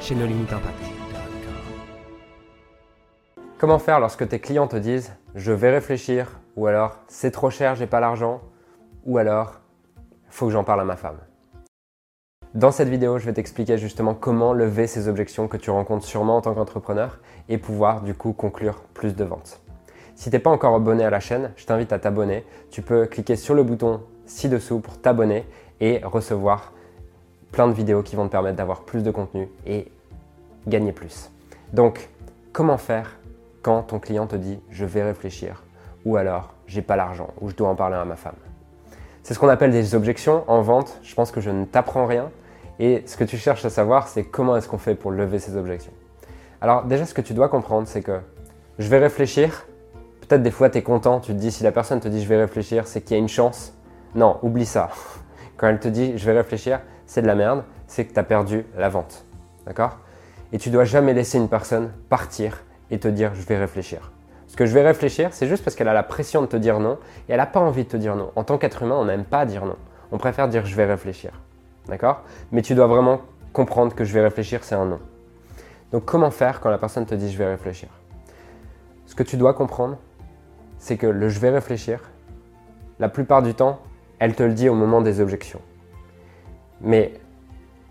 chez Impact. Comment faire lorsque tes clients te disent je vais réfléchir ou alors c'est trop cher, j'ai pas l'argent ou alors faut que j'en parle à ma femme? Dans cette vidéo, je vais t'expliquer justement comment lever ces objections que tu rencontres sûrement en tant qu'entrepreneur et pouvoir du coup conclure plus de ventes. Si tu n'es pas encore abonné à la chaîne, je t'invite à t'abonner. Tu peux cliquer sur le bouton ci-dessous pour t'abonner et recevoir plein de vidéos qui vont te permettre d'avoir plus de contenu et gagner plus. Donc, comment faire quand ton client te dit je vais réfléchir ou alors j'ai pas l'argent ou je dois en parler à ma femme? C'est ce qu'on appelle des objections en vente. Je pense que je ne t'apprends rien et ce que tu cherches à savoir, c'est comment est-ce qu'on fait pour lever ces objections. Alors, déjà, ce que tu dois comprendre, c'est que je vais réfléchir. Peut-être des fois, tu es content, tu te dis si la personne te dit je vais réfléchir, c'est qu'il y a une chance. Non, oublie ça. Quand elle te dit je vais réfléchir, c'est de la merde, c'est que tu as perdu la vente. D'accord? Et tu dois jamais laisser une personne partir et te dire je vais réfléchir. Ce que je vais réfléchir, c'est juste parce qu'elle a la pression de te dire non et elle n'a pas envie de te dire non. En tant qu'être humain, on n'aime pas dire non. On préfère dire je vais réfléchir. D'accord? Mais tu dois vraiment comprendre que je vais réfléchir, c'est un non. Donc comment faire quand la personne te dit je vais réfléchir? Ce que tu dois comprendre, c'est que le je vais réfléchir, la plupart du temps, elle te le dit au moment des objections. Mais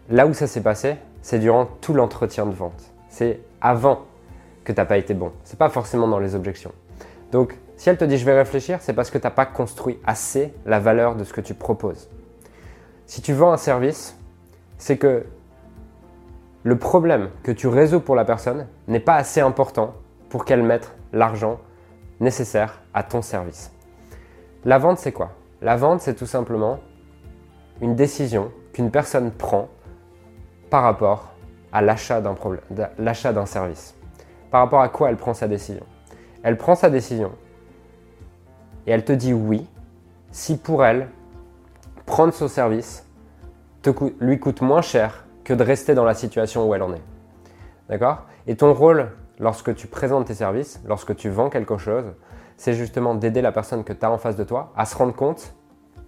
là où ça s'est passé, c'est durant tout l'entretien de vente. C'est avant que tu n'as pas été bon. C'est pas forcément dans les objections. Donc, si elle te dit je vais réfléchir, c'est parce que tu n'as pas construit assez la valeur de ce que tu proposes. Si tu vends un service, c'est que le problème que tu résous pour la personne n'est pas assez important pour qu'elle mette l'argent nécessaire à ton service. La vente, c'est quoi? La vente, c'est tout simplement une décision qu'une personne prend par rapport à l'achat d'un, service. Par rapport à quoi elle prend sa décision? Elle prend sa décision et elle te dit oui si pour elle, prendre ce service lui coûte moins cher que de rester dans la situation où elle en est. D'accord? Et ton rôle lorsque tu présentes tes services, lorsque tu vends quelque chose, c'est justement d'aider la personne que tu as en face de toi à se rendre compte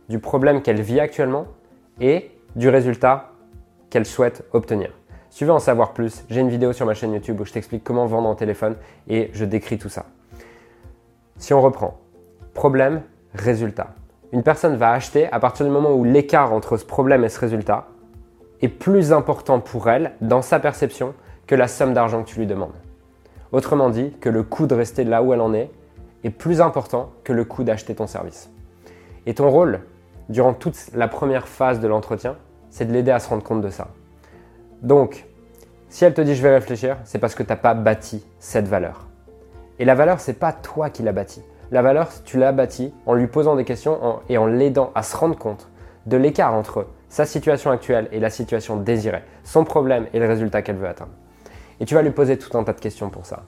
du problème qu'elle vit actuellement et du résultat qu'elle souhaite obtenir. Si tu veux en savoir plus, j'ai une vidéo sur ma chaîne YouTube où je t'explique comment vendre en téléphone et je décris tout ça. Si on reprend, problème, résultat. Une personne va acheter à partir du moment où l'écart entre ce problème et ce résultat est plus important pour elle, dans sa perception, que la somme d'argent que tu lui demandes. Autrement dit, que le coût de rester là où elle en est est plus important que le coût d'acheter ton service. Et ton rôle, durant toute la première phase de l'entretien, c'est de l'aider à se rendre compte de ça. Donc, si elle te dit je vais réfléchir, c'est parce que tu n'as pas bâti cette valeur. Et la valeur, c'est pas toi qui l'as bâtie. La valeur, tu l'as bâtie en lui posant des questions et en l'aidant à se rendre compte de l'écart entre sa situation actuelle et la situation désirée, son problème et le résultat qu'elle veut atteindre. Et tu vas lui poser tout un tas de questions pour ça.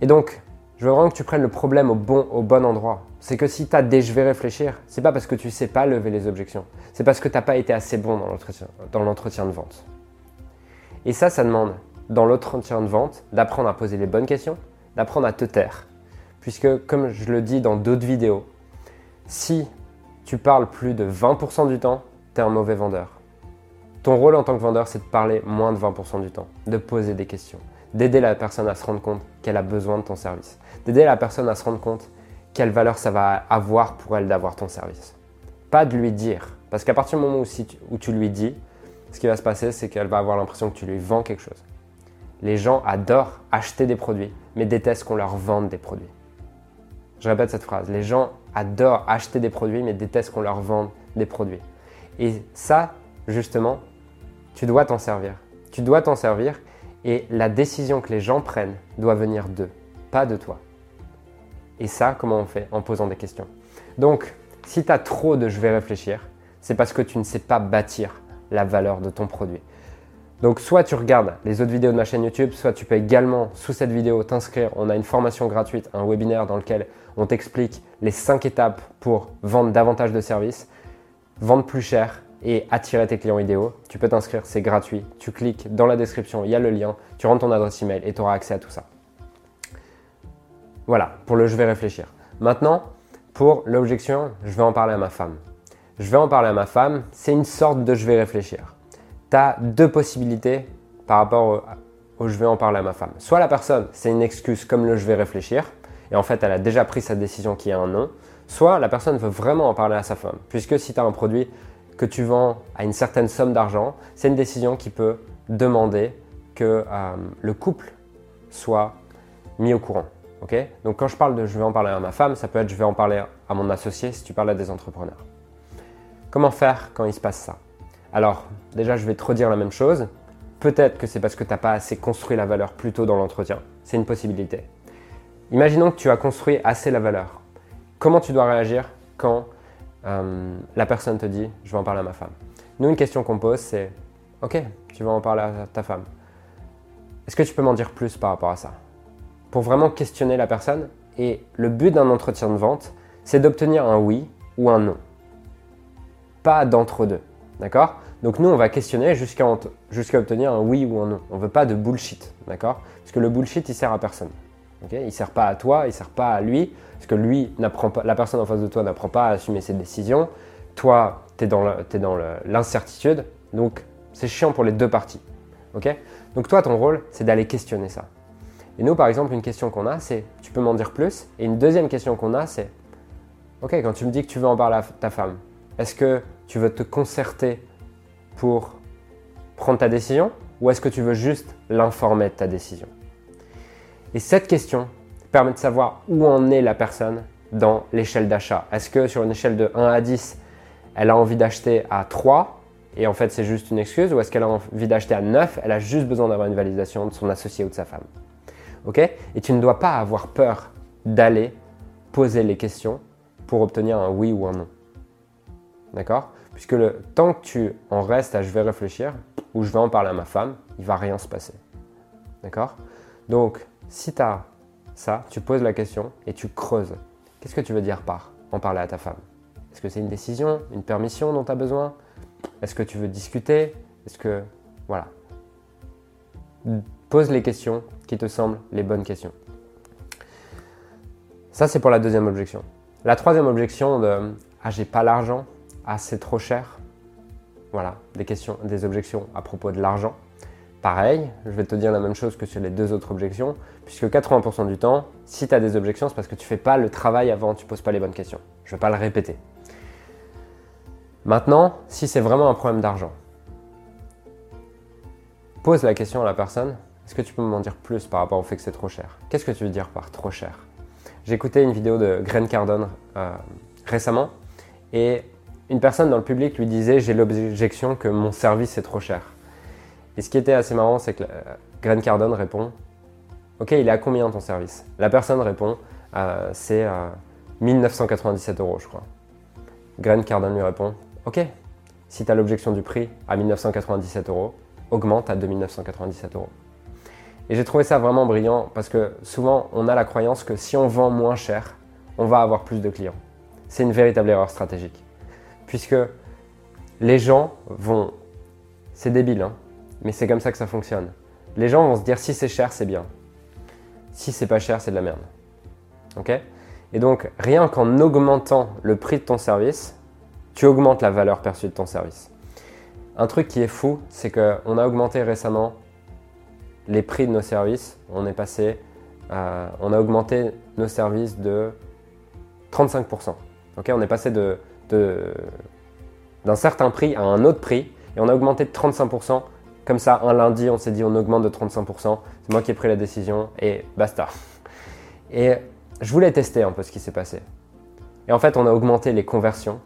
Et donc, je veux vraiment que tu prennes le problème au bon, endroit. C'est que si tu as des je réfléchir, c'est pas parce que tu sais pas lever les objections. C'est parce que tu n'as pas été assez bon dans l'entretien de vente. Et ça, ça demande, dans l'entretien de vente, d'apprendre à poser les bonnes questions, d'apprendre à te taire. Puisque, comme je le dis dans d'autres vidéos, si tu parles plus de 20% du temps, tu es un mauvais vendeur. Ton rôle en tant que vendeur, c'est de parler moins de 20% du temps, de poser des questions, d'aider la personne à se rendre compte qu'elle a besoin de ton service, d'aider la personne à se rendre compte quelle valeur ça va avoir pour elle d'avoir ton service. Pas de lui dire, parce qu'à partir du moment où, tu lui dis, ce qui va se passer, c'est qu'elle va avoir l'impression que tu lui vends quelque chose. Les gens adorent acheter des produits, mais détestent qu'on leur vende des produits. Je répète cette phrase. Les gens adorent acheter des produits, mais détestent qu'on leur vende des produits. Et ça, justement, tu dois t'en servir. Tu dois t'en servir et la décision que les gens prennent doit venir d'eux, pas de toi. Et ça, comment on fait En posant des questions? Donc, si tu as trop de je vais réfléchir, c'est parce que tu ne sais pas bâtir la valeur de ton produit. Donc soit tu regardes les autres vidéos de ma chaîne YouTube, soit tu peux également sous cette vidéo t'inscrire. On a une formation gratuite, un webinaire dans lequel on t'explique les 5 étapes pour vendre davantage de services, vendre plus cher et attirer tes clients idéaux. Tu peux t'inscrire, c'est gratuit. Tu cliques dans la description, il y a le lien, tu rentres ton adresse email et tu auras accès à tout ça. Voilà, pour le je vais réfléchir. Maintenant, pour l'objection, je vais en parler à ma femme. Je vais en parler à ma femme, c'est une sorte de je vais réfléchir tu as deux possibilités par rapport au, je vais en parler à ma femme. Soit la personne, c'est une excuse comme le je vais réfléchir, et en fait elle a déjà pris sa décision qui est un non. Soit la personne veut vraiment en parler à sa femme, puisque si tu as un produit que tu vends à une certaine somme d'argent, c'est une décision qui peut demander que euh, le couple soit mis au courant. Donc quand je parle de je vais en parler à ma femme, ça peut être je vais en parler à mon associé si tu parles à des entrepreneurs. Comment faire quand il se passe ça? Alors, déjà, je vais te redire la même chose. Peut-être que c'est parce que tu n'as pas assez construit la valeur plus tôt dans l'entretien. C'est une possibilité. Imaginons que tu as construit assez la valeur. Comment tu dois réagir quand euh, la personne te dit je vais en parler à ma femme Nous, une question qu'on pose, c'est ok, tu vas en parler à ta femme. Est-ce que tu peux m'en dire plus par rapport à ça? Pour vraiment questionner la personne. Et le but d'un entretien de vente, c'est d'obtenir un oui ou un non. Pas d'entre-deux. D'accord? Donc nous, on va questionner jusqu'à obtenir un oui ou un non. On ne veut pas de bullshit. D'accord? Parce que le bullshit, il sert à personne. Il ne sert pas à toi, il ne sert pas à lui. Parce que lui, n'apprend pas, la personne en face de toi n'apprend pas à assumer ses décisions. Toi, tu es dans l'incertitude. Donc, c'est chiant pour les deux parties. Donc toi, ton rôle, c'est d'aller questionner ça. Et nous, par exemple, une question qu'on a, c'est tu peux m'en dire plus Et une deuxième question qu'on a, c'est ok, quand tu me dis que tu veux en parler à ta femme, est-ce que tu veux te concerter pour prendre ta décision ou est-ce que tu veux juste l'informer de ta décision? Et cette question permet de savoir où en est la personne dans l'échelle d'achat. Est-ce que sur une échelle de 1 à 10, elle a envie d'acheter à 3 et en fait c'est juste une excuse ou est-ce qu'elle a envie d'acheter à 9, elle a juste besoin d'avoir une validation de son associé ou de sa femme. OK? Et tu ne dois pas avoir peur d'aller poser les questions pour obtenir un oui ou un non. D'accord? Puisque le temps que tu en restes à je vais réfléchir ou je vais en parler à ma femme, il va rien se passer. D'accord? Donc, si tu as ça, tu poses la question et tu creuses. Qu'est-ce que tu veux dire par en parler à ta femme? Est-ce que c'est une décision, une permission dont tu as besoin? Est-ce que tu veux discuter? Est-ce que. Voilà. Pose les questions qui te semblent les bonnes questions. Ça, c'est pour la deuxième objection. La troisième objection de Ah, j'ai pas l'argent, ah c'est trop cher Voilà, des questions, des objections à propos de l'argent. Pareil, je vais te dire la même chose que sur les deux autres objections, puisque 80% du temps, si tu as des objections, c'est parce que tu fais pas le travail avant, tu poses pas les bonnes questions. Je ne vais pas le répéter. Maintenant, si c'est vraiment un problème d'argent, pose la question à la personne, est-ce que tu peux m'en dire plus par rapport au fait que c'est trop cher? Qu'est-ce que tu veux dire par trop cher? Écouté une vidéo de Grant Cardone euh, récemment, et une personne dans le public lui disait J'ai l'objection que mon service est trop cher. Et ce qui était assez marrant, c'est que Grant Cardone répond Ok, il est à combien ton service? La personne répond euh, C'est 1997 euros, je crois. Grant Cardone lui répond Ok, si tu as l'objection du prix à 1997 euros, augmente à 2997 euros. Et j'ai trouvé ça vraiment brillant parce que souvent on a la croyance que si on vend moins cher, on va avoir plus de clients. C'est une véritable erreur stratégique puisque les gens vont... C'est débile, hein, mais c'est comme ça que ça fonctionne. Les gens vont se dire si c'est cher, c'est bien. Si c'est pas cher, c'est de la merde. Ok? Et donc, rien qu'en augmentant le prix de ton service, tu augmentes la valeur perçue de ton service. Un truc qui est fou, c'est qu'on a augmenté récemment les prix de nos services. On est passé, on a augmenté nos services de 35%. Ok? On est passé de d'un certain prix à un autre prix et on a augmenté de 35%. Comme ça, un lundi, on s'est dit on augmente de 35%. C'est moi qui ai pris la décision et basta. Et je voulais tester un peu ce qui s'est passé. Et en fait, on a augmenté les conversions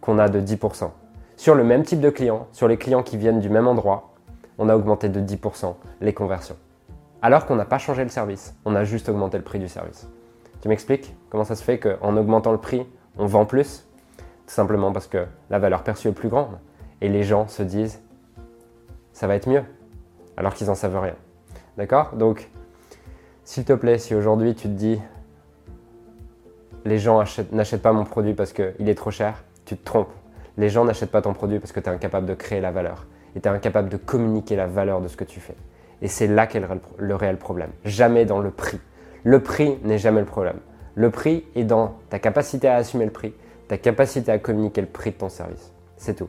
qu'on a de 10%. Sur le même type de clients, sur les clients qui viennent du même endroit, on a augmenté de 10% les conversions. Alors qu'on n'a pas changé le service, on a juste augmenté le prix du service. Tu m'expliques comment ça se fait qu'en augmentant le prix, on vend plus? Tout simplement parce que la valeur perçue est plus grande. Et les gens se disent, ça va être mieux. alors qu'ils n'en savent rien. D'accord? Donc, s'il te plaît, si aujourd'hui tu te dis les gens n'achètent pas mon produit parce qu'il est trop cher, tu te trompes. Les gens n'achètent pas ton produit parce que tu es incapable de créer la valeur et tu es incapable de communiquer la valeur de ce que tu fais. Et c'est là qu'est le réel problème. Jamais dans le prix. Le prix n'est jamais le problème. Le prix est dans ta capacité à assumer le prix, ta capacité à communiquer le prix de ton service. C'est tout.